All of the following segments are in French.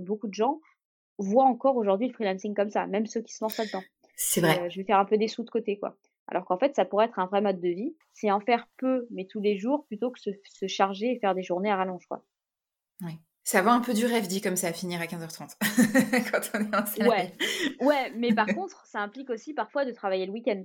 que beaucoup de gens voient encore aujourd'hui le freelancing comme ça, même ceux qui se lancent là-dedans. C'est vrai. Euh, je vais faire un peu des sous de côté, quoi. Alors qu'en fait, ça pourrait être un vrai mode de vie. C'est en faire peu, mais tous les jours, plutôt que se, se charger et faire des journées à rallonge, quoi. Oui. Ça va un peu du rêve dit comme ça, finir à 15h30 quand on est en salarié. Ouais, ouais mais par contre, ça implique aussi parfois de travailler le week-end.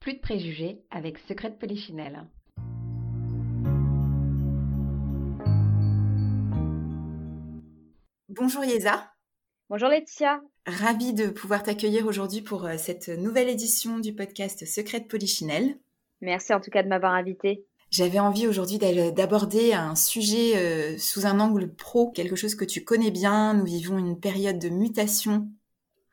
Plus de préjugés avec Secret de Polichinelle. Bonjour Yesa. Bonjour Laetitia. Ravie de pouvoir t'accueillir aujourd'hui pour euh, cette nouvelle édition du podcast Secret de Polichinelle. Merci en tout cas de m'avoir invitée. J'avais envie aujourd'hui d'aborder un sujet euh, sous un angle pro, quelque chose que tu connais bien. Nous vivons une période de mutation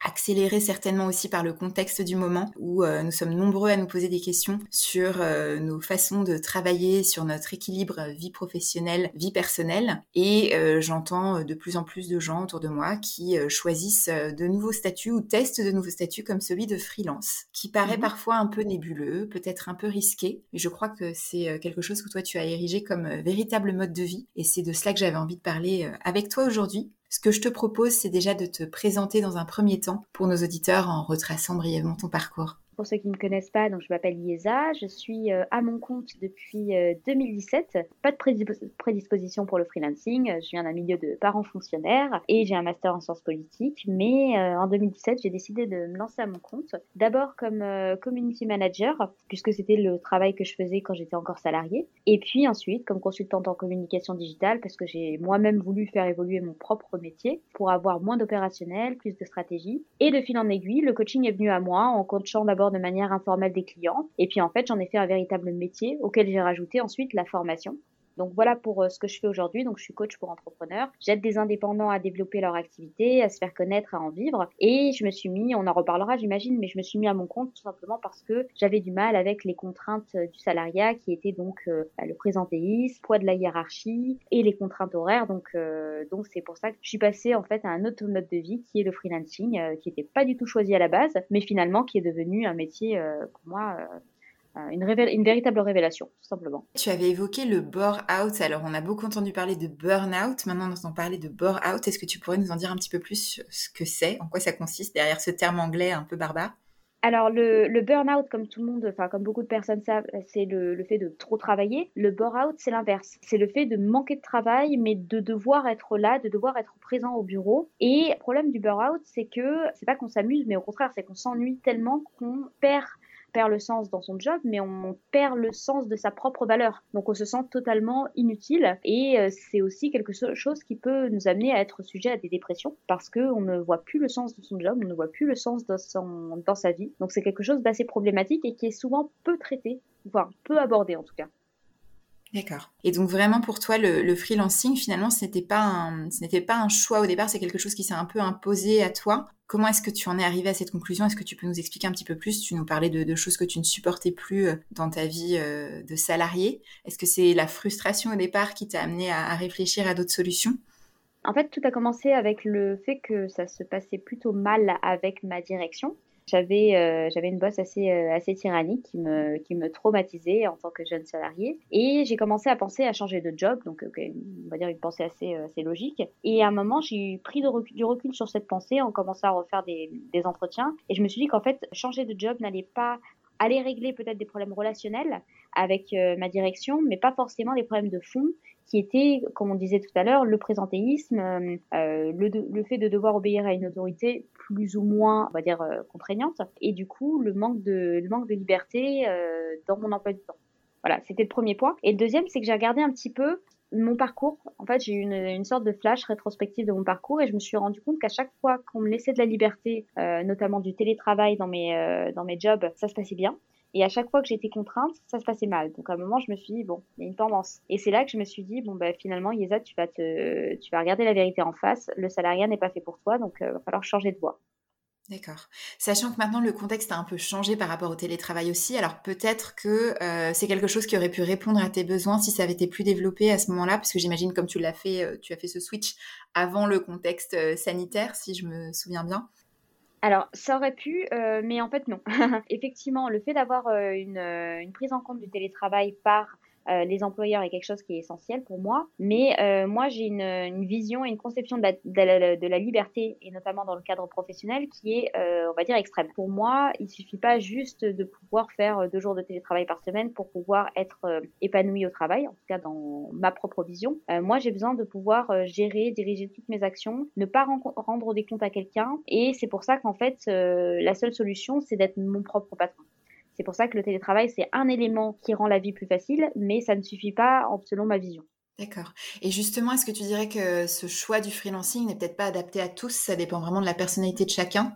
accéléré certainement aussi par le contexte du moment où euh, nous sommes nombreux à nous poser des questions sur euh, nos façons de travailler, sur notre équilibre vie professionnelle, vie personnelle. Et euh, j'entends de plus en plus de gens autour de moi qui choisissent de nouveaux statuts ou testent de nouveaux statuts comme celui de freelance, qui paraît mmh parfois un peu nébuleux, peut-être un peu risqué. Mais je crois que c'est quelque chose que toi tu as érigé comme véritable mode de vie. Et c'est de cela que j'avais envie de parler avec toi aujourd'hui. Ce que je te propose, c'est déjà de te présenter dans un premier temps pour nos auditeurs en retraçant brièvement ton parcours. Pour ceux qui ne me connaissent pas, donc je m'appelle Liesa, je suis euh, à mon compte depuis 2017. Euh, pas de prédisposition pour le freelancing, je viens d'un milieu de parents fonctionnaires et j'ai un master en sciences politiques, mais euh, en 2017, j'ai décidé de me lancer à mon compte. D'abord comme community manager, puisque c'était le travail que je faisais quand j'étais encore salariée, et puis ensuite comme consultante en communication digitale, parce que j'ai moi-même voulu faire évoluer mon propre métier pour avoir moins d'opérationnel, plus de stratégie. Et de fil en aiguille, le coaching est venu à moi en coachant d'abord de manière informelle des clients. Et puis en fait, j'en ai fait un véritable métier auquel j'ai rajouté ensuite la formation. Donc voilà pour euh, ce que je fais aujourd'hui. Donc je suis coach pour entrepreneurs. J'aide des indépendants à développer leur activité, à se faire connaître, à en vivre. Et je me suis mis, on en reparlera j'imagine, mais je me suis mis à mon compte tout simplement parce que j'avais du mal avec les contraintes euh, du salariat qui étaient donc euh, bah, le présentéisme, poids de la hiérarchie et les contraintes horaires. Donc donc c'est pour ça que je suis passée en fait à un autre mode de vie qui est le freelancing, qui n'était pas du tout choisi à la base, mais finalement qui est devenu un métier pour moi euh, une, une, véritable révélation, tout simplement. Tu avais évoqué le bore-out. Alors, on a beaucoup entendu parler de burn-out. Maintenant, on entend parler de bore-out. Est-ce que tu pourrais nous en dire un petit peu plus sur ce que c'est, en quoi ça consiste derrière ce terme anglais un peu barbare? Alors le, le burn-out, comme tout le monde, enfin comme beaucoup de personnes savent, c'est le, le, fait de trop travailler. Le bore-out, c'est l'inverse. C'est le fait de manquer de travail, mais de devoir être là, de devoir être présent au bureau. Et le problème du burn-out, c'est que c'est pas qu'on s'amuse, mais au contraire, c'est qu'on s'ennuie tellement qu'on perd perd le sens dans son job, mais on perd le sens de sa propre valeur. Donc on se sent totalement inutile et euh, c'est aussi quelque chose qui peut nous amener à être sujet à des dépressions parce qu'on ne voit plus le sens de son job, on ne voit plus le sens dans, son, dans sa vie. Donc c'est quelque chose d'assez problématique et qui est souvent peu traité, voire peu abordé en tout cas. D'accord. Et donc vraiment pour toi, le, freelancing, finalement, ce n'était pas un, ce n'était pas un choix au départ, c'est quelque chose qui s'est un peu imposé à toi. Comment est-ce que tu en es arrivé à cette conclusion? Est-ce que tu peux nous expliquer un petit peu plus? Tu nous parlais de, choses que tu ne supportais plus euh, dans ta vie euh, de salarié. Est-ce que c'est la frustration au départ qui t'a amené à réfléchir à d'autres solutions? En fait, tout a commencé avec le fait que ça se passait plutôt mal avec ma direction. J'avais euh, j'avais une bosse assez euh, assez tyrannique qui me qui me traumatisait en tant que jeune salariée et j'ai commencé à penser à changer de job donc on va dire une pensée assez euh, assez logique. Et à un moment j'ai pris du recul sur cette pensée en commençant à refaire des des entretiens. Et je me suis dit qu'en fait changer de job n'allait pas aller régler peut-être des problèmes relationnels avec ma direction mais pas forcément des problèmes de fond qui était, comme on disait tout à l'heure, le présentéisme, euh, le, le, fait de devoir obéir à une autorité plus ou moins, on va dire, euh, contraignante, et du coup, le manque de, le manque de liberté euh, dans mon emploi du temps. Voilà, c'était le premier point. Et le deuxième, c'est que j'ai regardé un petit peu mon parcours. En fait, j'ai eu une, sorte de flash rétrospective de mon parcours et je me suis rendu compte qu'à chaque fois qu'on me laissait de la liberté, euh, notamment du télétravail dans mes, euh, dans mes jobs, ça se passait bien. Et à chaque fois que j'étais contrainte, ça se passait mal. Donc à un moment, je me suis dit, bon, il y a une tendance. Et c'est là que je me suis dit, bon, bah, finalement, Yesa, tu vas, te, tu vas regarder la vérité en face. Le salariat n'est pas fait pour toi, donc il euh, va falloir changer de voie. D'accord. Sachant que maintenant le contexte a un peu changé par rapport au télétravail aussi, alors peut-être que euh, c'est quelque chose qui aurait pu répondre à tes besoins si ça avait été plus développé à ce moment-là, parce que j'imagine comme tu l'as fait, euh, tu as fait ce switch avant le contexte sanitaire, si je me souviens bien. Alors, ça aurait pu, euh, mais en fait non. Effectivement, le fait d'avoir euh, une, une, prise en compte du télétravail par euh, les employeurs est quelque chose qui est essentiel pour moi. Mais euh, moi, j'ai une, vision et une conception de la, liberté, et notamment dans le cadre professionnel, qui est, euh, on va dire, extrême. Pour moi, il suffit pas juste de pouvoir faire deux jours de télétravail par semaine pour pouvoir être épanoui au travail, en tout cas dans ma propre vision. Moi, j'ai besoin de pouvoir gérer, diriger toutes mes actions, ne pas rendre des comptes à quelqu'un. Et c'est pour ça qu'en fait, la seule solution, c'est d'être mon propre patron. C'est pour ça que le télétravail, c'est un élément qui rend la vie plus facile, mais ça ne suffit pas selon ma vision. D'accord. Et justement, est-ce que tu dirais que ce choix du freelancing n'est peut-être pas adapté à tous? Ça dépend vraiment de la personnalité de chacun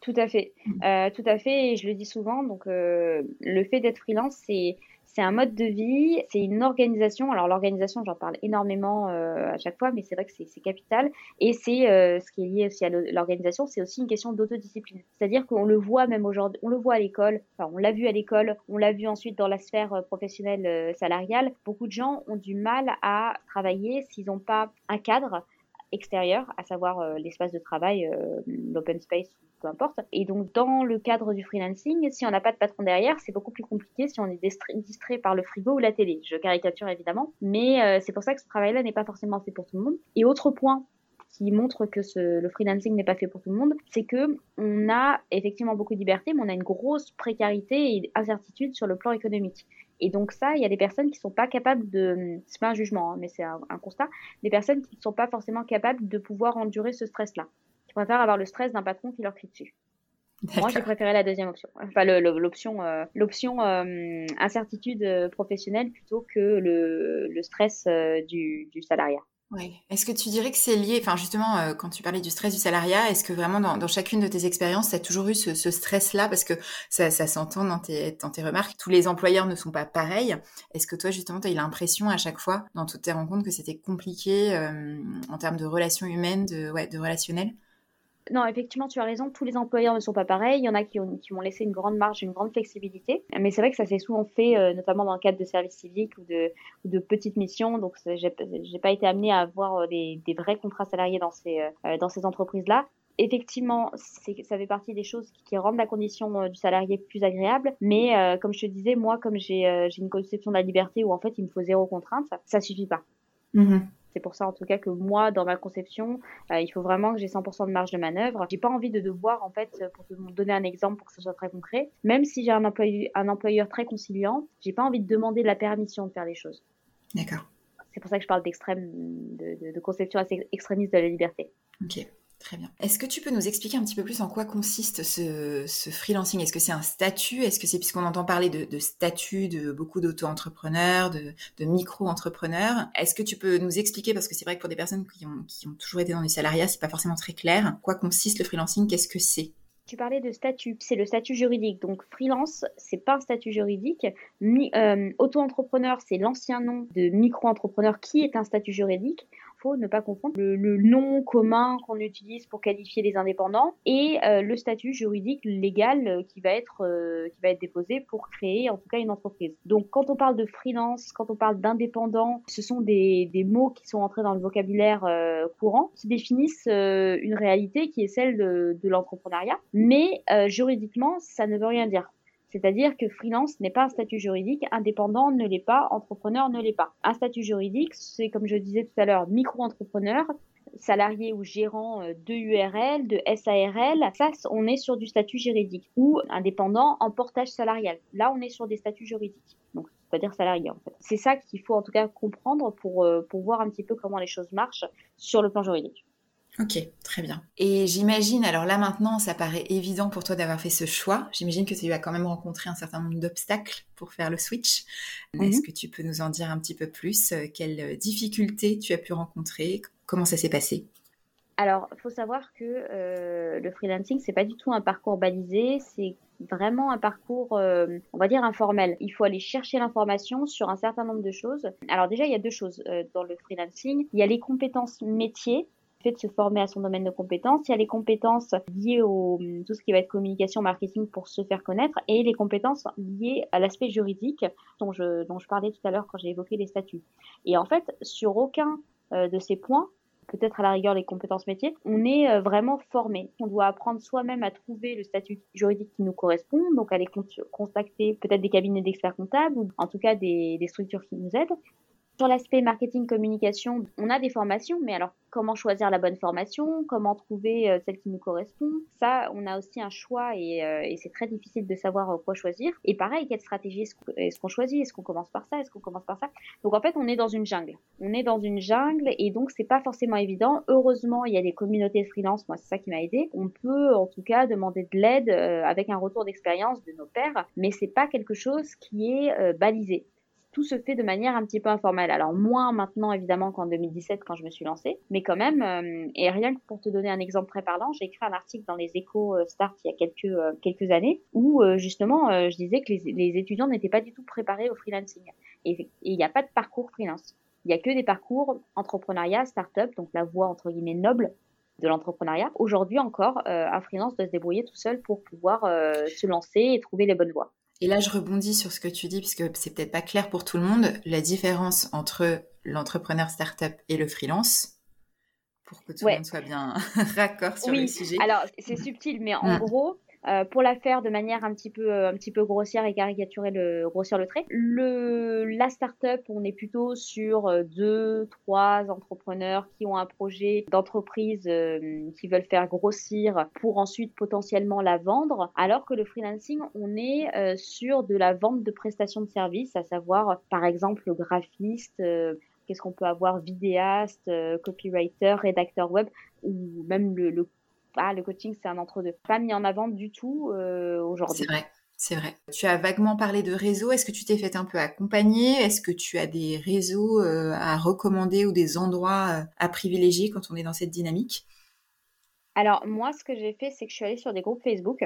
Tout à fait. Mmh. Euh, tout à fait. Et je le dis souvent. Donc, euh, le fait d'être freelance, c'est c'est un mode de vie, c'est une organisation. Alors l'organisation, j'en parle énormément euh, à chaque fois, mais c'est vrai que c'est capital. Et c'est euh, ce qui est lié aussi à l'organisation, c'est aussi une question d'autodiscipline. C'est-à-dire qu'on le voit même aujourd'hui, on le voit à l'école. On l'a vu à l'école, on l'a vu ensuite dans la sphère euh, professionnelle salariale. Beaucoup de gens ont du mal à travailler s'ils n'ont pas un cadre extérieur, à savoir euh, l'espace de travail, euh, l'open space, peu importe. Et donc, dans le cadre du freelancing, si on n'a pas de patron derrière, c'est beaucoup plus compliqué si on est distrait par le frigo ou la télé. Je caricature évidemment, mais euh, c'est pour ça que ce travail-là n'est pas forcément fait pour tout le monde. Et autre point qui montre que le freelancing n'est pas fait pour tout le monde, c'est que on a effectivement beaucoup de liberté, mais on a une grosse précarité et incertitude sur le plan économique. Et donc ça, il y a des personnes qui sont pas capables de, c'est pas un jugement, hein, mais c'est un, un, constat, des personnes qui ne sont pas forcément capables de pouvoir endurer ce stress-là, qui préfèrent avoir le stress d'un patron qui leur crie dessus. Moi, j'ai préféré la deuxième option, enfin l'option, euh, l'option euh, incertitude euh, professionnelle plutôt que le, le stress euh, du, du salariat. Oui. Est-ce que tu dirais que c'est lié, enfin justement, euh, quand tu parlais du stress du salariat, est-ce que vraiment dans, dans chacune de tes expériences, tu as toujours eu ce, stress-là? Parce que ça, ça s'entend dans tes, dans tes remarques, tous les employeurs ne sont pas pareils. Est-ce que toi, justement, tu as eu l'impression à chaque fois, dans toutes tes rencontres, que c'était compliqué euh, en termes de relations humaines, de, ouais, de relationnel? Non, effectivement, tu as raison. Tous les employeurs ne sont pas pareils. Il y en a qui ont, qui m'ont laissé une grande marge, une grande flexibilité. Mais c'est vrai que ça s'est souvent fait, euh, notamment dans le cadre de services civiques ou de, de petites missions. Donc, j'ai pas été amenée à avoir euh, des, des, vrais contrats salariés dans ces, euh, ces entreprises-là. Effectivement, ça fait partie des choses qui, rendent la condition du salarié plus agréable. Mais comme je te disais, moi, comme j'ai une conception de la liberté où en fait il me faut zéro contrainte, ça, ça suffit pas. Mmh. C'est pour ça en tout cas que moi, dans ma conception, euh, il faut vraiment que j'ai 100% de marge de manœuvre. J'ai pas envie de devoir, en fait, pour te donner un exemple pour que ce soit très concret, même si j'ai un employeur, un employeur très conciliant, j'ai pas envie de demander la permission de faire les choses. D'accord. C'est pour ça que je parle d'extrême, de, de, de, conception assez extrémiste de la liberté. Ok. Très bien. Est-ce que tu peux nous expliquer un petit peu plus en quoi consiste ce, freelancing? Est-ce que c'est un statut? Est-ce que c'est puisqu'on entend parler de, statut de beaucoup d'auto-entrepreneurs, de, micro-entrepreneurs Est-ce que tu peux nous expliquer? Parce que c'est vrai que pour des personnes qui ont, toujours été dans du salariat, c'est pas forcément très clair. En quoi consiste le freelancing? Qu'est-ce que c'est? Tu parlais de statut, c'est le statut juridique. Donc freelance, c'est pas un statut juridique. Euh, auto-entrepreneur, c'est l'ancien nom de micro-entrepreneur qui est un statut juridique ne pas confondre le, nom commun qu'on utilise pour qualifier les indépendants et euh, le statut juridique légal euh, qui va être euh, qui va être déposé pour créer en tout cas une entreprise. Donc quand on parle de freelance, quand on parle d'indépendant, ce sont des, des mots qui sont entrés dans le vocabulaire courant qui définissent une réalité qui est celle de, de l'entrepreneuriat, mais juridiquement ça ne veut rien dire. C'est-à-dire que freelance n'est pas un statut juridique, indépendant ne l'est pas, entrepreneur ne l'est pas. Un statut juridique, c'est comme je disais tout à l'heure, micro-entrepreneur, salarié ou gérant de URL, de SARL, ça, on est sur du statut juridique. Ou indépendant en portage salarial. Là, on est sur des statuts juridiques. Donc, pas dire salarié en fait. C'est ça qu'il faut en tout cas comprendre pour, pour voir un petit peu comment les choses marchent sur le plan juridique. Ok, très bien. Et j'imagine, alors là maintenant, ça paraît évident pour toi d'avoir fait ce choix. J'imagine que tu as quand même rencontré un certain nombre d'obstacles pour faire le switch. Mhm. Est-ce que tu peux nous en dire un petit peu plus Quelles difficultés tu as pu rencontrer? Comment ça s'est passé? Alors, il faut savoir que euh, le freelancing, c'est pas du tout un parcours balisé, c'est vraiment un parcours, euh, on va dire, informel. Il faut aller chercher l'information sur un certain nombre de choses. Alors déjà, il y a deux choses euh, dans le freelancing. Il y a les compétences métiers, de se former à son domaine de compétences. Il y a les compétences liées au tout ce qui va être communication, marketing pour se faire connaître et les compétences liées à l'aspect juridique dont je, dont je parlais tout à l'heure quand j'ai évoqué les statuts. Et en fait, sur aucun de ces points, peut-être à la rigueur les compétences métiers, on est euh, vraiment formé. On doit apprendre soi-même à trouver le statut juridique qui nous correspond, donc aller contacter peut-être des cabinets d'experts comptables ou en tout cas des structures qui nous aident. Sur l'aspect marketing communication, on a des formations, mais alors comment choisir la bonne formation, comment trouver euh, celle qui nous correspond, ça, on a aussi un choix et, euh, c'est très difficile de savoir euh, quoi choisir. Et pareil, quelle stratégie est-ce qu'on choisit? Est-ce qu'on commence par ça? Est-ce qu'on commence par ça? Donc en fait, on est dans une jungle. On est dans une jungle et donc c'est pas forcément évident. Heureusement, il y a des communautés freelance. Moi, c'est ça qui m'a aidé. On peut en tout cas demander de l'aide avec un retour d'expérience de nos pairs, mais c'est pas quelque chose qui est balisé tout se fait de manière un petit peu informelle. Alors moins maintenant évidemment qu'en 2017 quand je me suis lancée, mais quand même, euh, et rien que pour te donner un exemple très parlant, j'ai écrit un article dans les échos euh, Start il y a quelques, euh, quelques années où justement je disais que les, étudiants n'étaient pas du tout préparés au freelancing. Et il n'y a pas de parcours freelance. Il n'y a que des parcours entrepreneuriat, start-up, donc la voie entre guillemets noble de l'entrepreneuriat. Aujourd'hui encore, un freelance doit se débrouiller tout seul pour pouvoir se lancer et trouver les bonnes voies. Et là, je rebondis sur ce que tu dis, puisque c'est peut-être pas clair pour tout le monde, la différence entre l'entrepreneur startup et le freelance, pour que tout le monde soit bien raccord sur le sujet. Alors, c'est subtil, mais en mm. gros, euh, pour la faire de manière un petit peu euh, un petit peu grossière et caricaturer le grossir le trait. Le la startup, on est plutôt sur euh, deux trois entrepreneurs qui ont un projet d'entreprise qui veulent faire grossir pour ensuite potentiellement la vendre, alors que le freelancing, on est sur de la vente de prestations de services, à savoir par exemple le graphiste qu'est-ce qu'on peut avoir vidéaste, copywriter, rédacteur web ou même le, le ah, le coaching, c'est un entre-deux. Pas mis en avant du tout euh, aujourd'hui. C'est vrai. C'est vrai. Tu as vaguement parlé de réseau. Est-ce que tu t'es fait un peu accompagner? Est-ce que tu as des réseaux euh, à recommander ou des endroits euh, à privilégier quand on est dans cette dynamique? Alors moi, ce que j'ai fait, c'est que je suis allée sur des groupes Facebook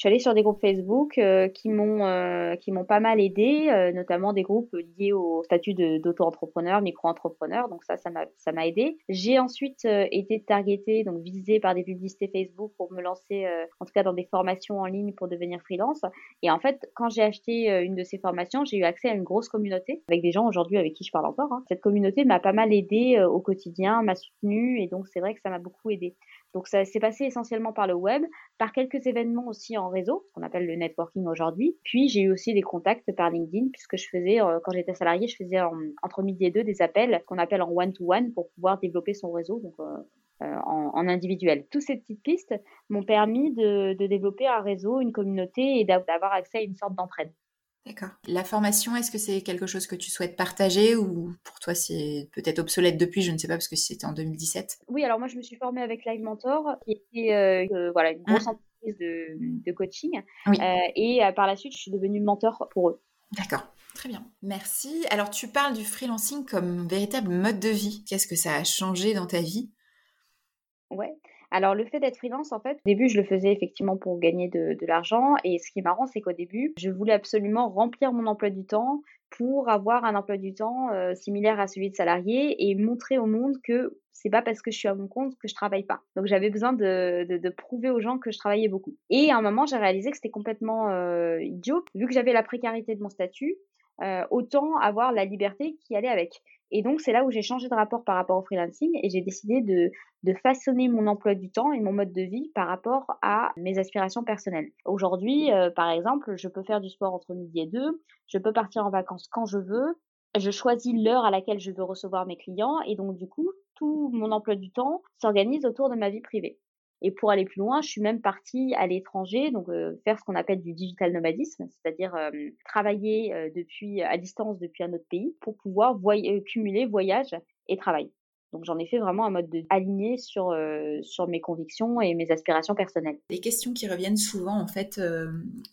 je suis allée sur des groupes Facebook euh, qui m'ont euh, qui m'ont pas mal aidé, euh, notamment des groupes liés au statut d'auto-entrepreneur, micro-entrepreneur. Donc ça, ça m'a ça m'a aidé. J'ai ensuite été targetée, donc visée par des publicités Facebook pour me lancer, en tout cas dans des formations en ligne pour devenir freelance. Et en fait, quand j'ai acheté une de ces formations, j'ai eu accès à une grosse communauté avec des gens aujourd'hui avec qui je parle encore. Hein. Cette communauté m'a pas mal aidé au quotidien, m'a soutenue et donc c'est vrai que ça m'a beaucoup aidé. Donc ça s'est passé essentiellement par le web, par quelques événements aussi en réseau, ce qu'on appelle le networking aujourd'hui. Puis j'ai eu aussi des contacts par LinkedIn puisque je faisais, euh, quand j'étais salarié, je faisais entre midi et deux des appels qu'on appelle en one-to-one pour pouvoir développer son réseau. Donc euh, euh, en, individuel. Toutes ces petites pistes m'ont permis de, de, développer un réseau, une communauté et d'avoir accès à une sorte d'entraide. D'accord. La formation, est-ce que c'est quelque chose que tu souhaites partager ou pour toi c'est peut-être obsolète depuis, je ne sais pas, parce que c'était en 2017 Oui, alors moi je me suis formée avec Live Mentor, qui était euh, euh, voilà, une grosse mmh. entreprise de, coaching. Euh, et par la suite, je suis devenue mentor pour eux. D'accord. Très bien, merci. Alors tu parles du freelancing comme véritable mode de vie. Qu'est-ce que ça a changé dans ta vie? Ouais, alors le fait d'être freelance, en fait, au début, je le faisais effectivement pour gagner de, l'argent. Et ce qui est marrant, c'est qu'au début, je voulais absolument remplir mon emploi du temps pour avoir un emploi du temps euh, similaire à celui de salarié et montrer au monde que c'est pas parce que je suis à mon compte que je travaille pas. Donc j'avais besoin de, prouver aux gens que je travaillais beaucoup. Et à un moment, j'ai réalisé que c'était complètement euh, idiot, vu que j'avais la précarité de mon statut, euh, autant avoir la liberté qui allait avec. Et donc, c'est là où j'ai changé de rapport par rapport au freelancing et j'ai décidé de, façonner mon emploi du temps et mon mode de vie par rapport à mes aspirations personnelles. Aujourd'hui, euh, par exemple, je peux faire du sport entre midi et deux, je peux partir en vacances quand je veux, je choisis l'heure à laquelle je veux recevoir mes clients et donc, du coup, tout mon emploi du temps s'organise autour de ma vie privée. Et pour aller plus loin, je suis même partie à l'étranger, donc faire ce qu'on appelle du digital nomadisme, c'est-à-dire travailler depuis à distance depuis un autre pays pour pouvoir cumuler voyage et travail. Donc j'en ai fait vraiment un mode de aligné sur sur mes convictions et mes aspirations personnelles. Les questions qui reviennent souvent en fait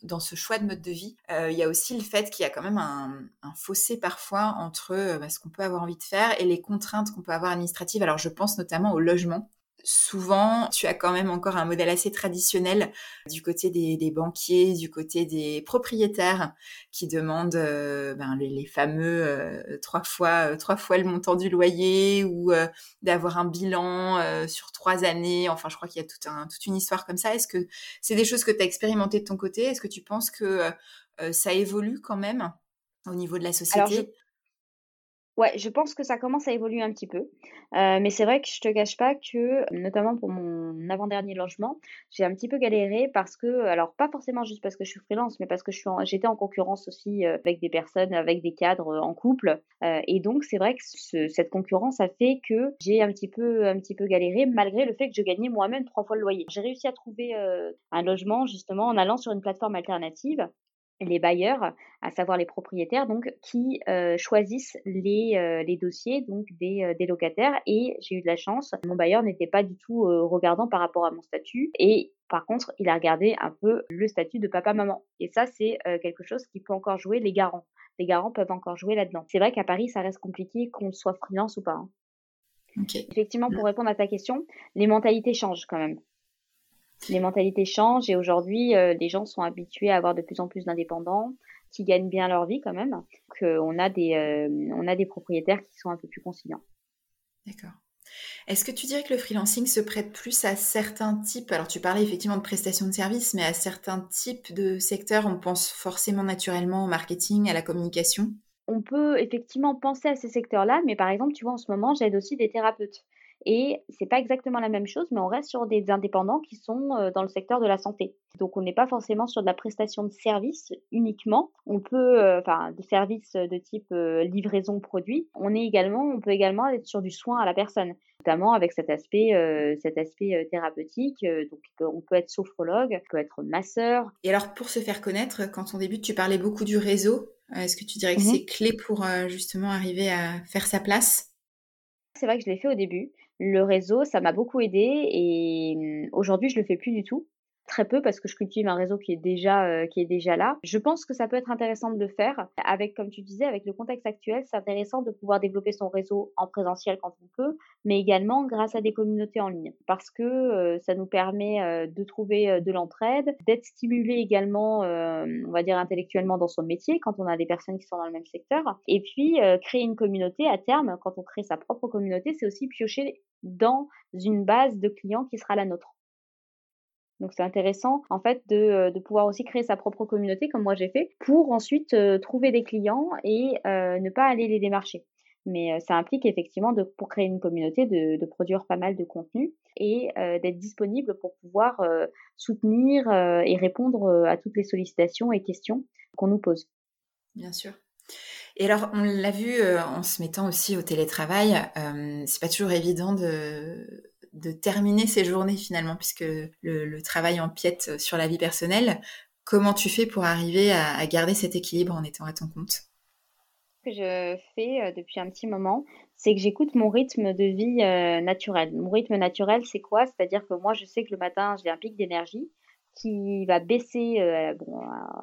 dans ce choix de mode de vie, il y a aussi le fait qu'il y a quand même un, un fossé parfois entre bah, ce qu'on peut avoir envie de faire et les contraintes qu'on peut avoir administratives. Alors je pense notamment au logement souvent, tu as quand même encore un modèle assez traditionnel du côté des, banquiers, du côté des propriétaires qui demandent euh, ben, les, fameux euh, trois fois euh, trois fois le montant du loyer ou d'avoir un bilan sur trois années. Enfin, je crois qu'il y a toute une histoire comme ça. Est-ce que c'est des choses que tu as expérimentées de ton côté? Est-ce que tu penses que ça évolue quand même au niveau de la société? Ouais, je pense que ça commence à évoluer un petit peu. Euh, mais c'est vrai que je te cache pas que, notamment pour mon avant-dernier logement, j'ai un petit peu galéré parce que, alors pas forcément juste parce que je suis freelance, mais parce que j'étais en concurrence aussi euh, avec des personnes, avec des cadres euh, en couple. et donc c'est vrai que cette concurrence a fait que j'ai un petit peu, un petit peu galéré malgré le fait que je gagnais moi-même trois fois le loyer. J'ai réussi à trouver un logement justement en allant sur une plateforme alternative les bailleurs, à savoir les propriétaires, donc qui euh, choisissent les, euh, les, dossiers donc des, euh, des locataires. Et j'ai eu de la chance, mon bailleur n'était pas du tout regardant par rapport à mon statut. Et par contre, il a regardé un peu le statut de papa-maman. Et ça, c'est quelque chose qui peut encore jouer les garants. Les garants peuvent encore jouer là-dedans. C'est vrai qu'à Paris, ça reste compliqué qu'on soit freelance ou pas. Hein. Effectivement, pour répondre à ta question, les mentalités changent quand même les mentalités changent et aujourd'hui, euh, les gens sont habitués à avoir de plus en plus d'indépendants qui gagnent bien leur vie quand même. on a des, euh, on a des propriétaires qui sont un peu plus conciliants. D'accord. Est-ce que tu dirais que le freelancing se prête plus à certains types? Alors tu parlais effectivement de prestations de services, mais à certains types de secteurs, on pense forcément naturellement au marketing, à la communication? On peut effectivement penser à ces secteurs-là, mais par exemple, tu vois, en ce moment, j'aide aussi des thérapeutes. Et c'est pas exactement la même chose, mais on reste sur des indépendants qui sont euh, dans le secteur de la santé. Donc on n'est pas forcément sur de la prestation de services uniquement. On peut, euh, enfin, des services de type euh, livraison produit. On est également, on peut également être sur du soin à la personne, notamment avec cet aspect, cet aspect thérapeutique. donc on peut être sophrologue, on peut être masseur. Et alors pour se faire connaître, quand on débute, tu parlais beaucoup du réseau. Est-ce que tu dirais que mmh c'est clé pour justement arriver à faire sa place? C'est vrai que je l'ai fait au début. Le réseau, ça m'a beaucoup aidé et mmh, aujourd'hui, je le fais plus du tout très peu parce que je cultive un réseau qui est déjà euh, qui est déjà là. Je pense que ça peut être intéressant de le faire avec comme tu disais avec le contexte actuel, c'est intéressant de pouvoir développer son réseau en présentiel quand on peut, mais également grâce à des communautés en ligne parce que euh, ça nous permet euh, de trouver de l'entraide, d'être stimulé également on va dire intellectuellement dans son métier quand on a des personnes qui sont dans le même secteur et puis créer une communauté à terme quand on crée sa propre communauté, c'est aussi piocher dans une base de clients qui sera la nôtre. Donc c'est intéressant en fait de, euh, de, pouvoir aussi créer sa propre communauté comme moi j'ai fait pour ensuite euh, trouver des clients et euh, ne pas aller les démarcher. Mais ça implique effectivement de, pour créer une communauté de, de produire pas mal de contenu et d'être disponible pour pouvoir soutenir et répondre à toutes les sollicitations et questions qu'on nous pose. Bien sûr. Et alors, on l'a vu en se mettant aussi au télétravail, c'est pas toujours évident de, de terminer ces journées finalement, puisque le, travail empiète sur la vie personnelle. Comment tu fais pour arriver à, garder cet équilibre en étant à ton compte? Ce que je fais euh, depuis un petit moment, c'est que j'écoute mon rythme de vie euh, naturel. Mon rythme naturel, c'est quoi? C'est-à-dire que moi, je sais que le matin, j'ai un pic d'énergie qui va baisser euh,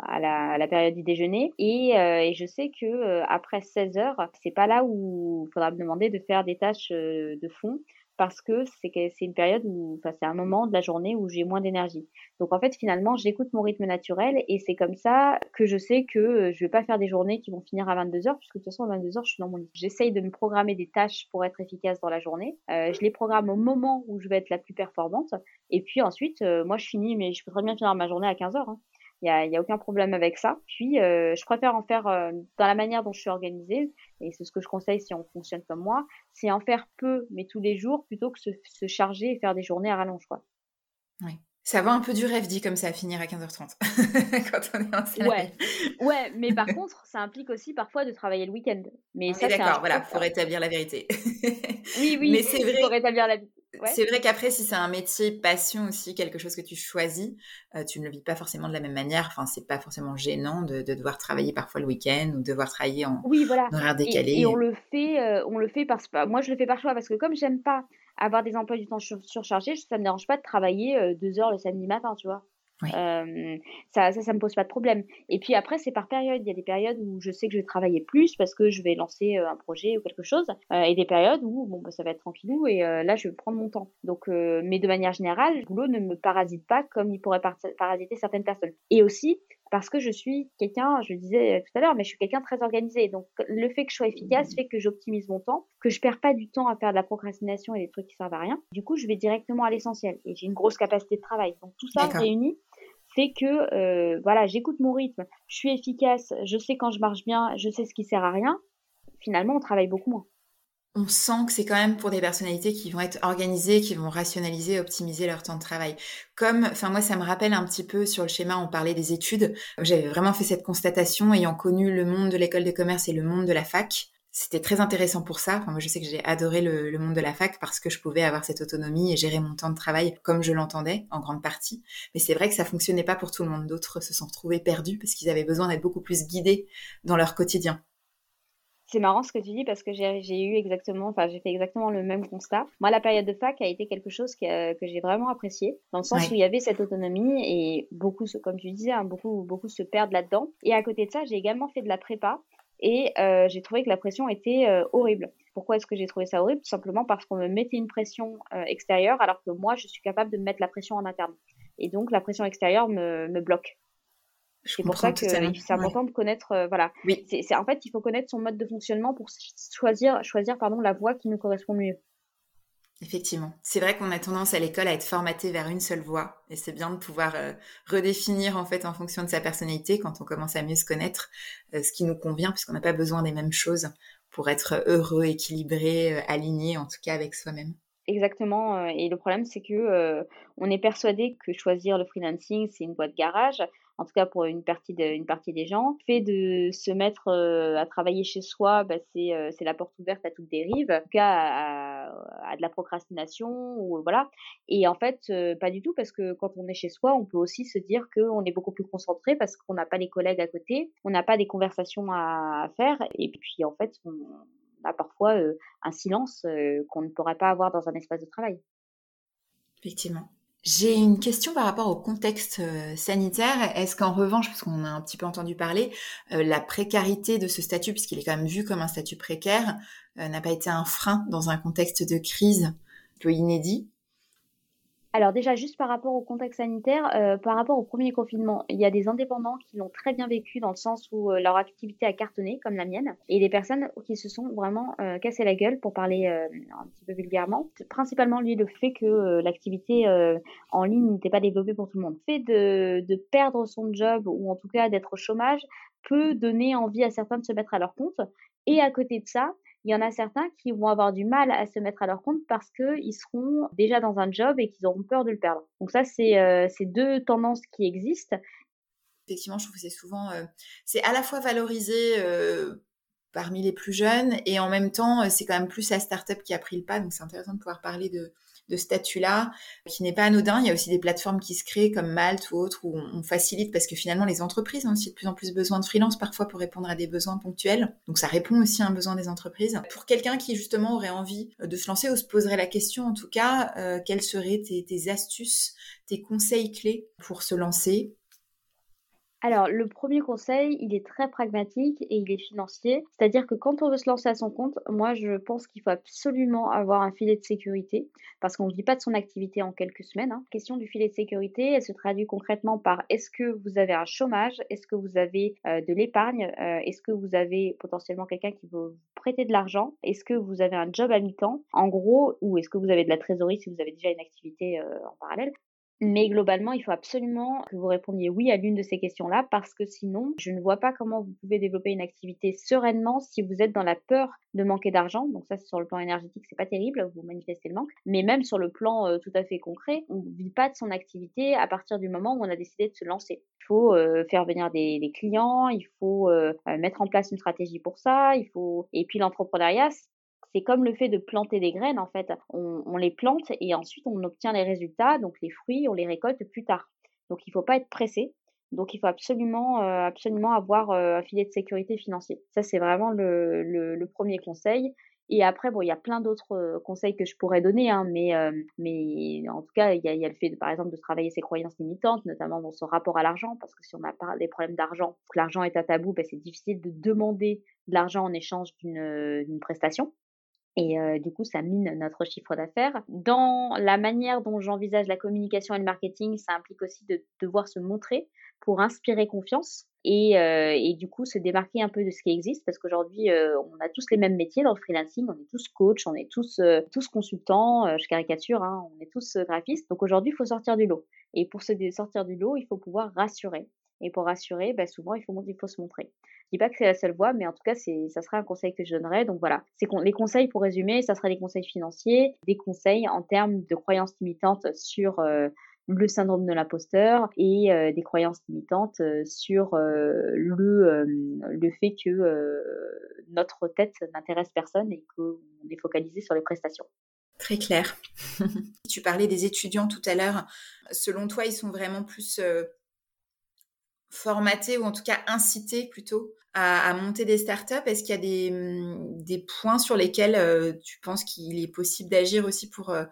à, la, période du déjeuner et, je sais que après 16 heures c'est pas là où il faudra me demander de faire des tâches de fond parce que c'est c'est une période où enfin c'est un moment de la journée où j'ai moins d'énergie. Donc en fait finalement j'écoute mon rythme naturel et c'est comme ça que je sais que euh, je vais pas faire des journées qui vont finir à 22 heures puisque de toute façon à 22 heures je suis dans mon lit. J'essaye de me programmer des tâches pour être efficace dans la journée. Euh, je les programme au moment où je vais être la plus performante et puis ensuite euh, moi je finis mais je peux très bien finir ma journée à 15 heures. Hein. Il n'y a, y a, aucun problème avec ça. Puis, euh, je préfère en faire euh, dans la manière dont je suis organisée, et c'est ce que je conseille si on fonctionne comme moi, c'est en faire peu, mais tous les jours, plutôt que se, se charger et faire des journées à rallonge. Quoi. Oui. Ça va un peu du rêve dit comme ça, à finir à 15h30 quand on est en Ouais, ouais mais par contre, ça implique aussi parfois de travailler le week-end. Mais ça, d'accord, voilà, pour rétablir la vérité. oui, oui, mais c'est vrai. Pour rétablir la vérité C'est vrai qu'après, si c'est un métier passion aussi, quelque chose que tu choisis, euh, tu ne le vis pas forcément de la même manière. Enfin, c'est pas forcément gênant de, devoir travailler parfois le week-end ou de devoir travailler en oui, voilà. horaire décalé. Et, on le fait, euh, on le fait parce que moi je le fais par choix parce que comme j'aime pas avoir des emplois du temps surchargés, ça me dérange pas de travailler euh, deux heures le samedi matin, tu vois. Ça, ça, ça, me pose pas de problème. Et puis après, c'est par période. Il y a des périodes où je sais que je vais travailler plus parce que je vais lancer un projet ou quelque chose, et des périodes où bon, bah, ça va être tranquillou et là, je vais prendre mon temps. Donc, mais de manière générale, le boulot ne me parasite pas comme il pourrait parasiter certaines personnes. Et aussi, parce que je suis quelqu'un, je le disais tout à l'heure, mais je suis quelqu'un très organisé. Donc le fait que je sois efficace fait que j'optimise mon temps, que je perds pas du temps à faire de la procrastination et des trucs qui servent à rien. Du coup, je vais directement à l'essentiel et j'ai une grosse capacité de travail. Donc tout ça réuni fait que euh, voilà, j'écoute mon rythme, je suis efficace, je sais quand je marche bien, je sais ce qui sert à rien. Finalement, on travaille beaucoup moins on sent que c'est quand même pour des personnalités qui vont être organisées, qui vont rationaliser, optimiser leur temps de travail. Comme, enfin moi ça me rappelle un petit peu sur le schéma, on parlait des études. J'avais vraiment fait cette constatation ayant connu le monde de l'école de commerce et le monde de la fac. C'était très intéressant pour ça. Enfin, moi, je sais que j'ai adoré le, le, monde de la fac parce que je pouvais avoir cette autonomie et gérer mon temps de travail comme je l'entendais en grande partie. Mais c'est vrai que ça fonctionnait pas pour tout le monde. D'autres se sont retrouvés perdus parce qu'ils avaient besoin d'être beaucoup plus guidés dans leur quotidien. C'est marrant ce que tu dis parce que j'ai eu exactement, enfin j'ai fait exactement le même constat. Moi, la période de fac a été quelque chose que, que j'ai vraiment apprécié, dans le sens où il y avait cette autonomie et beaucoup, comme tu disais, hein, beaucoup, beaucoup se perdent là-dedans. Et à côté de ça, j'ai également fait de la prépa et euh, j'ai trouvé que la pression était euh, horrible. Pourquoi est-ce que j'ai trouvé ça horrible? Tout simplement parce qu'on me mettait une pression euh, extérieure alors que moi, je suis capable de me mettre la pression en interne. Et donc, la pression extérieure me, me bloque. C'est pour ça que c'est important de connaître, euh, voilà. Oui. C'est en fait, il faut connaître son mode de fonctionnement pour choisir, choisir pardon, la voie qui nous correspond mieux. Effectivement. C'est vrai qu'on a tendance à l'école à être formaté vers une seule voie et c'est bien de pouvoir euh, redéfinir en fait en fonction de sa personnalité quand on commence à mieux se connaître euh, ce qui nous convient puisqu'on n'a pas besoin des mêmes choses pour être heureux, équilibré, aligné en tout cas avec soi-même. Exactement. Et le problème, c'est que on est persuadé que choisir le freelancing, c'est une boîte garage, en tout cas pour une partie, des gens. Le fait de se mettre euh, à travailler chez soi, bah, c'est, euh, c'est la porte ouverte à toute dérive, en tout cas à, de la procrastination, ou voilà. Et en fait, euh, pas du tout, parce que quand on est chez soi, on peut aussi se dire qu'on est beaucoup plus concentré parce qu'on n'a pas les collègues à côté, on n'a pas des conversations à, faire, et puis en fait, on a parfois un silence qu'on ne pourrait pas avoir dans un espace de travail. Effectivement. J'ai une question par rapport au contexte euh, sanitaire. Est-ce qu'en revanche, parce qu'on a un petit peu entendu parler, euh, la précarité de ce statut, puisqu'il est quand même vu comme un statut précaire, euh, n'a pas été un frein dans un contexte de crise peu inédit? Alors déjà, juste par rapport au contexte sanitaire, euh, par rapport au premier confinement, il y a des indépendants qui l'ont très bien vécu dans le sens où euh, leur activité a cartonné, comme la mienne, et des personnes qui se sont vraiment euh, la gueule, pour parler un petit peu vulgairement. Principalement, lui, le fait que l'activité en ligne n'était pas développée pour tout le monde. Le fait de, de perdre son job, ou en tout cas d'être au chômage, peut donner envie à certains de se mettre à leur compte. Et à côté de ça, il y en a certains qui vont avoir du mal à se mettre à leur compte parce qu'ils seront déjà dans un job et qu'ils auront peur de le perdre. Donc ça, c'est euh, ces deux tendances qui existent. Effectivement, je trouve que c'est souvent, euh, c'est à la fois valorisé euh, parmi les plus jeunes et en même temps, c'est quand même plus la start-up qui a pris le pas. Donc c'est intéressant de pouvoir parler de, de statut-là, qui n'est pas anodin. Il y a aussi des plateformes qui se créent comme Malte ou autres où on, facilite parce que finalement les entreprises ont aussi de plus en plus besoin de freelance parfois pour répondre à des besoins ponctuels. Donc ça répond aussi à un besoin des entreprises. Pour quelqu'un qui justement aurait envie de se lancer ou se poserait la question en tout cas, euh, quelles seraient tes astuces, tes conseils clés pour se lancer? Alors, le premier conseil, il est très pragmatique et il est financier. C'est-à-dire que quand on veut se lancer à son compte, moi, je pense qu'il faut absolument avoir un filet de sécurité parce qu'on ne vit pas de son activité en quelques semaines. Hein. La question du filet de sécurité, elle se traduit concrètement par est-ce que vous avez un chômage? Est-ce que vous avez euh, de l'épargne? Euh, Est-ce que vous avez potentiellement quelqu'un qui veut vous prêter de l'argent? Est-ce que vous avez un job à mi-temps? En gros, ou est-ce que vous avez de la trésorerie si vous avez déjà une activité euh, en parallèle? Mais globalement, il faut absolument que vous répondiez oui à l'une de ces questions-là parce que sinon, je ne vois pas comment vous pouvez développer une activité sereinement si vous êtes dans la peur de manquer d'argent. Donc ça, sur le plan énergétique, c'est pas terrible, vous manifestez le manque. Mais même sur le plan euh, tout à fait concret, on ne vit pas de son activité à partir du moment où on a décidé de se lancer. Il faut euh, faire venir des, clients, il faut euh, mettre en place une stratégie pour ça, il faut et puis l'entrepreneuriat, C'est comme le fait de planter des graines, en fait. On, les plante et ensuite on obtient les résultats, donc les fruits, on les récolte plus tard. Donc il ne faut pas être pressé. Donc il faut absolument, euh, absolument avoir euh, un filet de sécurité financier. Ça, c'est vraiment le, premier conseil. Et après, bon, il y a plein d'autres euh, conseils que je pourrais donner, hein, mais, mais en tout cas, il y a, a, le fait, de, par exemple, de travailler ses croyances limitantes, notamment dans son rapport à l'argent, parce que si on pas des problèmes d'argent, que l'argent est à tabou, ben, c'est difficile de demander de l'argent en échange d'une prestation. Et euh, du coup, ça mine notre chiffre d'affaires. Dans la manière dont j'envisage la communication et le marketing, ça implique aussi de devoir se montrer pour inspirer confiance et, euh, et du coup se démarquer un peu de ce qui existe parce qu'aujourd'hui, euh, on a tous les mêmes métiers dans le freelancing. On est tous coach, on est tous, tous consultants, je caricature, hein, on est tous graphistes. Donc aujourd'hui, il faut sortir du lot. Et pour se sortir du lot, il faut pouvoir rassurer. Et pour rassurer, bah, souvent, il faut, se montrer. Je dis pas que c'est la seule voie, mais en tout cas, c'est, ça serait un conseil que je donnerais. Donc voilà, les conseils pour résumer, ça serait des conseils financiers, des conseils en termes de croyances limitantes sur euh, le syndrome de l'imposteur et euh, des croyances limitantes euh, sur le fait que notre tête n'intéresse personne et qu'on est focalisé sur les prestations. Très clair. tu parlais des étudiants tout à l'heure. Selon toi, ils sont vraiment plus formater ou en tout cas inciter plutôt à, monter des startups? Est-ce qu'il y a des, hum, des, points sur lesquels euh, tu penses qu'il est possible d'agir aussi pour, euh,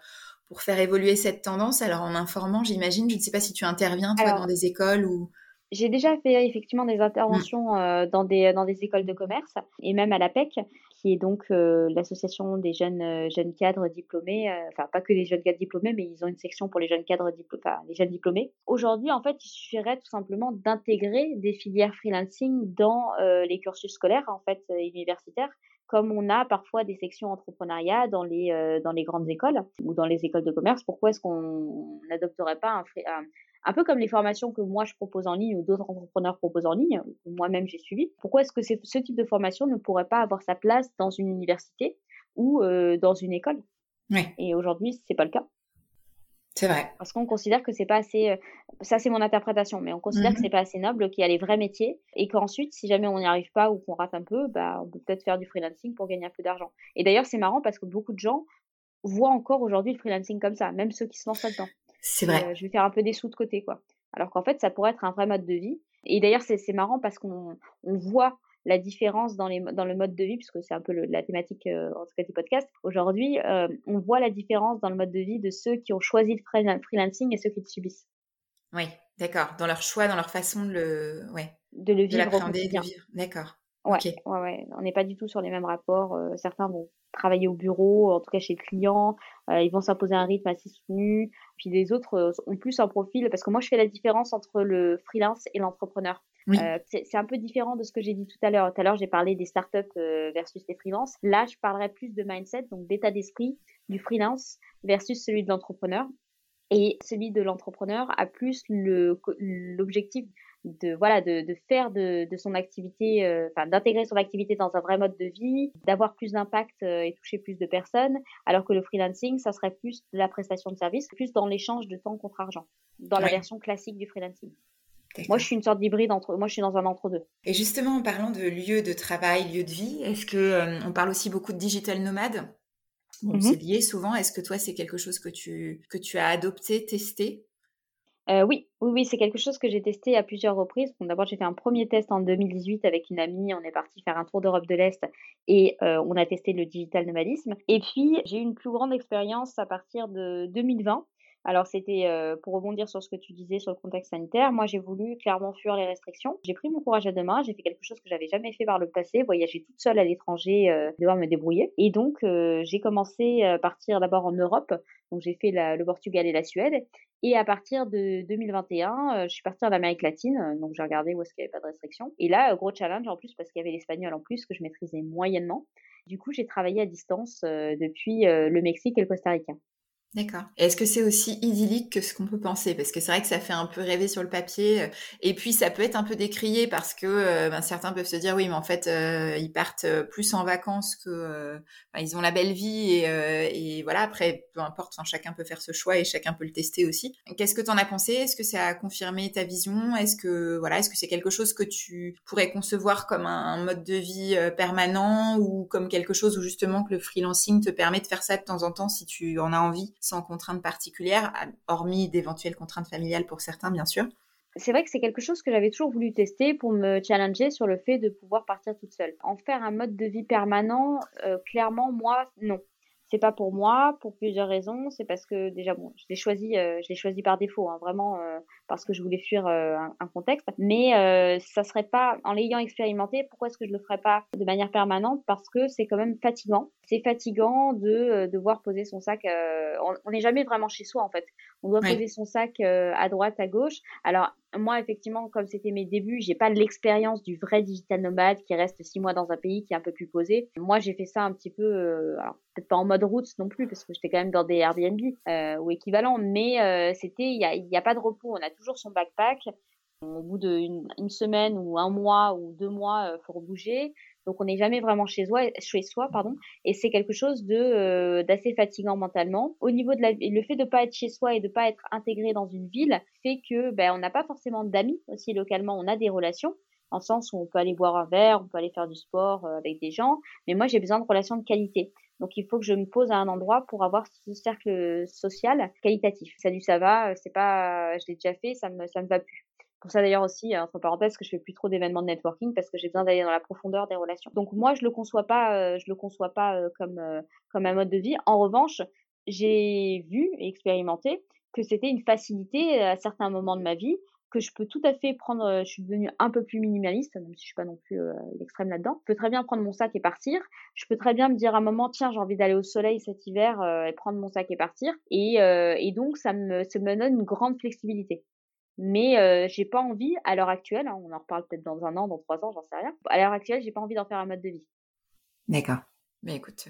pour faire évoluer cette tendance? Alors en informant, j'imagine, je ne sais pas si tu interviens toi, dans des écoles ou... J'ai déjà fait effectivement des interventions mmh. euh, dans, des, dans des écoles de commerce et même à l'APEC qui est donc euh, l'association des jeunes, euh, jeunes cadres diplômés, euh, enfin pas que les jeunes cadres diplômés, mais ils ont une section pour les jeunes cadres diplômés, les jeunes diplômés. Aujourd'hui, en fait, il suffirait tout simplement d'intégrer des filières freelancing dans les cursus scolaires, en fait, universitaires, comme on a parfois des sections entrepreneuriat dans les, dans les grandes écoles ou dans les écoles de commerce. Pourquoi est-ce qu'on n'adopterait pas un, un un peu comme les formations que moi je propose en ligne ou d'autres entrepreneurs proposent en ligne, moi-même j'ai suivi. Pourquoi est-ce que ce type de formation ne pourrait pas avoir sa place dans une université ou euh, dans une école? Et aujourd'hui, c'est pas le cas. C'est vrai. Parce qu'on considère que c'est pas assez. Euh, ça, c'est mon interprétation, mais on considère que mhm. c'est pas assez noble, qu'il y a les vrais métiers, et qu'ensuite, si jamais on n'y arrive pas ou qu'on rate un peu, bah, on peut peut-être faire du freelancing pour gagner un peu d'argent. Et d'ailleurs, c'est marrant parce que beaucoup de gens voient encore aujourd'hui le freelancing comme ça, même ceux qui se lancent là-dedans. C'est vrai. Euh, je vais faire un peu des sous de côté, quoi. Alors qu'en fait, ça pourrait être un vrai mode de vie. Et d'ailleurs, c'est marrant parce qu'on on voit la différence dans, les, dans le mode de vie, puisque c'est un peu la thématique, euh, en tout cas du podcast. Aujourd'hui, euh, on voit la différence dans le mode de vie de ceux qui ont choisi le freelancing et ceux qui le subissent. Oui, d'accord. Dans leur choix, dans leur façon de le, ouais. de le vivre. De vivre. D'accord. Ouais, ouais, ouais, on n'est pas du tout sur les mêmes rapports. certains vont travailler au bureau, en tout cas chez le client, ils vont s'imposer un rythme assez soutenu. Puis les autres euh, ont plus un profil, parce que moi je fais la différence entre le freelance et l'entrepreneur. Euh, c'est un peu différent de ce que j'ai dit tout à l'heure. Tout à l'heure, j'ai parlé des startups euh, versus les freelances. Là, je parlerai plus de mindset, donc d'état d'esprit du freelance versus celui de l'entrepreneur. Et celui de l'entrepreneur a plus l'objectif de voilà de, de faire de, de, son activité, euh, enfin d'intégrer son activité dans un vrai mode de vie, d'avoir plus d'impact euh, et toucher plus de personnes, alors que le freelancing, ça serait plus de la prestation de service, plus dans l'échange de temps contre argent, dans la version classique du freelancing. Moi, je suis une sorte d'hybride entre. Moi, je suis dans un entre-deux. Et justement, en parlant de lieu de travail, lieu de vie, est-ce que euh, on parle aussi beaucoup de digital nomade? Bon, C'est mhm. lié souvent. Est-ce que toi, c'est quelque chose que tu que tu as adopté, testé? Euh, oui, oui, oui, c'est quelque chose que j'ai testé à plusieurs reprises. D'abord, j'ai fait un premier test en 2018 avec une amie. On est parti faire un tour d'Europe de l'Est et euh, on a testé le digital nomadisme. Et puis, j'ai eu une plus grande expérience à partir de 2020 alors c'était euh, pour rebondir sur ce que tu disais sur le contexte sanitaire. Moi, j'ai voulu clairement fuir les restrictions. J'ai pris mon courage à deux mains. J'ai fait quelque chose que j'avais jamais fait par le passé, voyager toute seule à l'étranger, euh, devoir me débrouiller. Et donc euh, j'ai commencé à partir d'abord en Europe. Donc j'ai fait le Portugal et la Suède. Et à partir de 2021, je suis partie en Amérique latine. Donc j'ai regardé où est-ce qu'il n'y avait pas de restrictions. Et là, gros challenge en plus parce qu'il y avait l'espagnol en plus que je maîtrisais moyennement. Du coup, j'ai travaillé à distance depuis le Mexique et le Costa Rica. D'accord. Est-ce que c'est aussi idyllique que ce qu'on peut penser? Parce que c'est vrai que ça fait un peu rêver sur le papier. Euh, et puis, ça peut être un peu décrié parce que euh, ben, certains peuvent se dire, oui, mais en fait, euh, ils partent plus en vacances que... ils ont la belle vie. Et, et voilà, après, peu importe, chacun peut faire ce choix et chacun peut le tester aussi. Qu'est-ce que tu en as pensé? Est-ce que ça a confirmé ta vision? Est-ce que voilà, est-ce que c'est quelque chose que tu pourrais concevoir comme un, mode de vie permanent ou comme quelque chose où justement que le freelancing te permet de faire ça de temps en temps si tu en as envie? Sans contraintes particulières, hormis d'éventuelles contraintes familiales pour certains, bien sûr. C'est vrai que c'est quelque chose que j'avais toujours voulu tester pour me challenger sur le fait de pouvoir partir toute seule. En faire un mode de vie permanent, euh, clairement, moi, non c'est pas pour moi pour plusieurs raisons. C'est parce que déjà bon, je l'ai choisi, euh, je l'ai choisi par défaut, hein, vraiment euh, parce que je voulais fuir euh, un, contexte. Mais ça serait pas en l'ayant expérimenté. Pourquoi est-ce que je le ferais pas de manière permanente? Parce que c'est quand même fatigant. C'est fatigant de devoir poser son sac. on n'est jamais vraiment chez soi en fait. On doit poser son sac à droite, à gauche. Alors moi, effectivement, comme c'était mes débuts, j'ai pas l'expérience du vrai digital nomade qui reste six mois dans un pays qui est un peu plus posé. Moi, j'ai fait ça un petit peu, euh, alors peut-être pas en mode route non plus, parce que j'étais quand même dans des Airbnb euh, ou équivalent, mais euh, c'était, il y a, y a pas de repos. On a toujours son backpack. Au bout d'une une semaine ou un mois ou deux mois, faut bouger. Donc on n'est jamais vraiment chez soi, chez soi pardon, et c'est quelque chose de euh, d'assez fatigant mentalement. Au niveau de la, le fait de pas être chez soi et de pas être intégré dans une ville fait que ben on n'a pas forcément d'amis aussi localement, on a des relations en sens où on peut aller boire un verre, on peut aller faire du sport euh, avec des gens, mais moi j'ai besoin de relations de qualité. Donc il faut que je me pose à un endroit pour avoir ce cercle social qualitatif. Salut, ça va, c'est pas, je l'ai déjà fait, ça me ça me va plus pour ça d'ailleurs aussi, entre parenthèses, que je fais plus trop d'événements de networking parce que j'ai besoin d'aller dans la profondeur des relations. Donc moi, je le conçois pas, euh, je le conçois pas euh, comme euh, comme un mode de vie. En revanche, j'ai vu et expérimenté que c'était une facilité à certains moments de ma vie que je peux tout à fait prendre, je suis devenue un peu plus minimaliste, même si je suis pas non plus l'extrême là-dedans. Je peux très bien prendre mon sac et partir. Je peux très bien me dire à un moment, tiens, j'ai envie d'aller au soleil cet hiver et prendre mon sac et partir. Et, et donc, ça me, ça me donne une grande flexibilité. Mais euh, j'ai pas envie, à l'heure actuelle, hein, on en reparle peut-être dans un an, dans trois ans, j'en sais rien. À l'heure actuelle, j'ai pas envie d'en faire un mode de vie. D'accord. Mais écoute,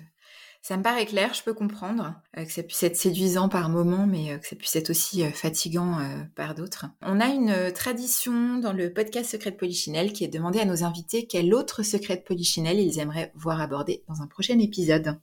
ça me paraît clair, je peux comprendre euh, que ça puisse être séduisant par moments, mais euh, que ça puisse être aussi fatigant par d'autres. On a une tradition dans le podcast Secret de Polichinelle qui est demandé à nos invités quel autre secret de Polichinelle ils aimeraient voir abordé dans un prochain épisode.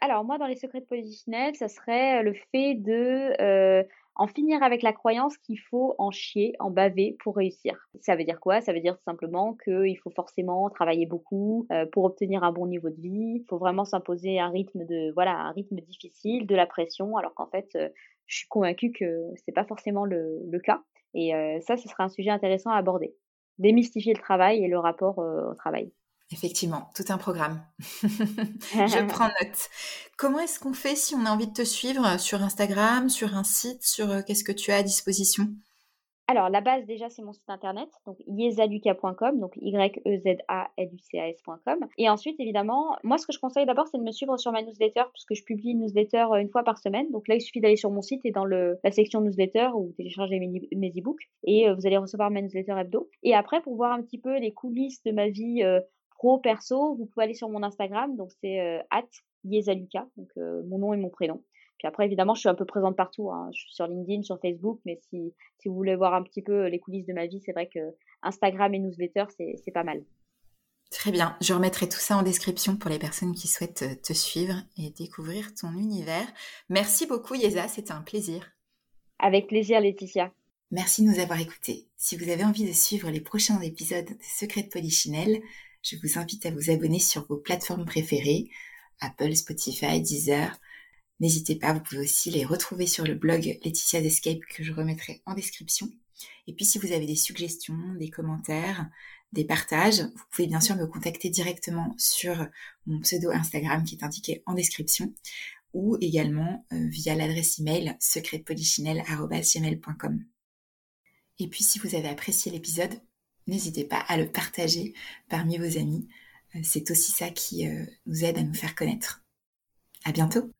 Alors moi, dans les secrets de Polichinelle, ça serait le fait de en finir avec la croyance qu'il faut en chier, en baver pour réussir. Ça veut dire quoi? Ça veut dire tout simplement qu'il faut forcément travailler beaucoup euh, pour obtenir un bon niveau de vie. Il faut vraiment s'imposer un rythme de voilà un rythme difficile, de la pression, alors qu'en fait, euh, je suis convaincue que c'est pas forcément le, le cas. Et euh, ça, ce sera un sujet intéressant à aborder. Démystifier le travail et le rapport au travail. Effectivement, tout un programme. Je prends note. Comment est-ce qu'on fait si on a envie de te suivre sur Instagram, sur un site, sur euh, qu'est-ce que tu as à disposition? Alors, la base, déjà, c'est mon site internet, donc yezaluca.com, donc y e z a l u c a s.com. Et ensuite, évidemment, moi, ce que je conseille d'abord, c'est de me suivre sur ma newsletter, puisque je publie une newsletter euh, une fois par semaine. Donc là, il suffit d'aller sur mon site et dans le, la section newsletter où télécharger mes, mes e-books, et euh, vous allez recevoir ma newsletter hebdo. Et après, pour voir un petit peu les coulisses de ma vie pro, perso, vous pouvez aller sur mon Instagram, donc c'est euh, yezaluka, donc euh, mon nom et mon prénom. Puis après, évidemment, je suis un peu présente partout. Hein. Je suis sur LinkedIn, sur Facebook, mais si, si vous voulez voir un petit peu les coulisses de ma vie, c'est vrai que Instagram et newsletter, c'est pas mal. Très bien, je remettrai tout ça en description pour les personnes qui souhaitent euh, te suivre et découvrir ton univers. Merci beaucoup Yeza, c'était un plaisir. Avec plaisir Laetitia. Merci de nous avoir écoutés. Si vous avez envie de suivre les prochains épisodes de Secrets de Polichinelle, je vous invite à vous abonner sur vos plateformes préférées, Apple, Spotify, Deezer. N'hésitez pas, vous pouvez aussi les retrouver sur le blog Laetitia Escape que je remettrai en description. Et puis si vous avez des suggestions, des commentaires, des partages, vous pouvez bien sûr me contacter directement sur mon pseudo Instagram qui est indiqué en description ou également euh, via l'adresse email secretpolichinelle.com. Et puis si vous avez apprécié l'épisode, n'hésitez pas à le partager parmi vos amis. Euh, c'est aussi ça qui euh, nous aide à nous faire connaître. À bientôt!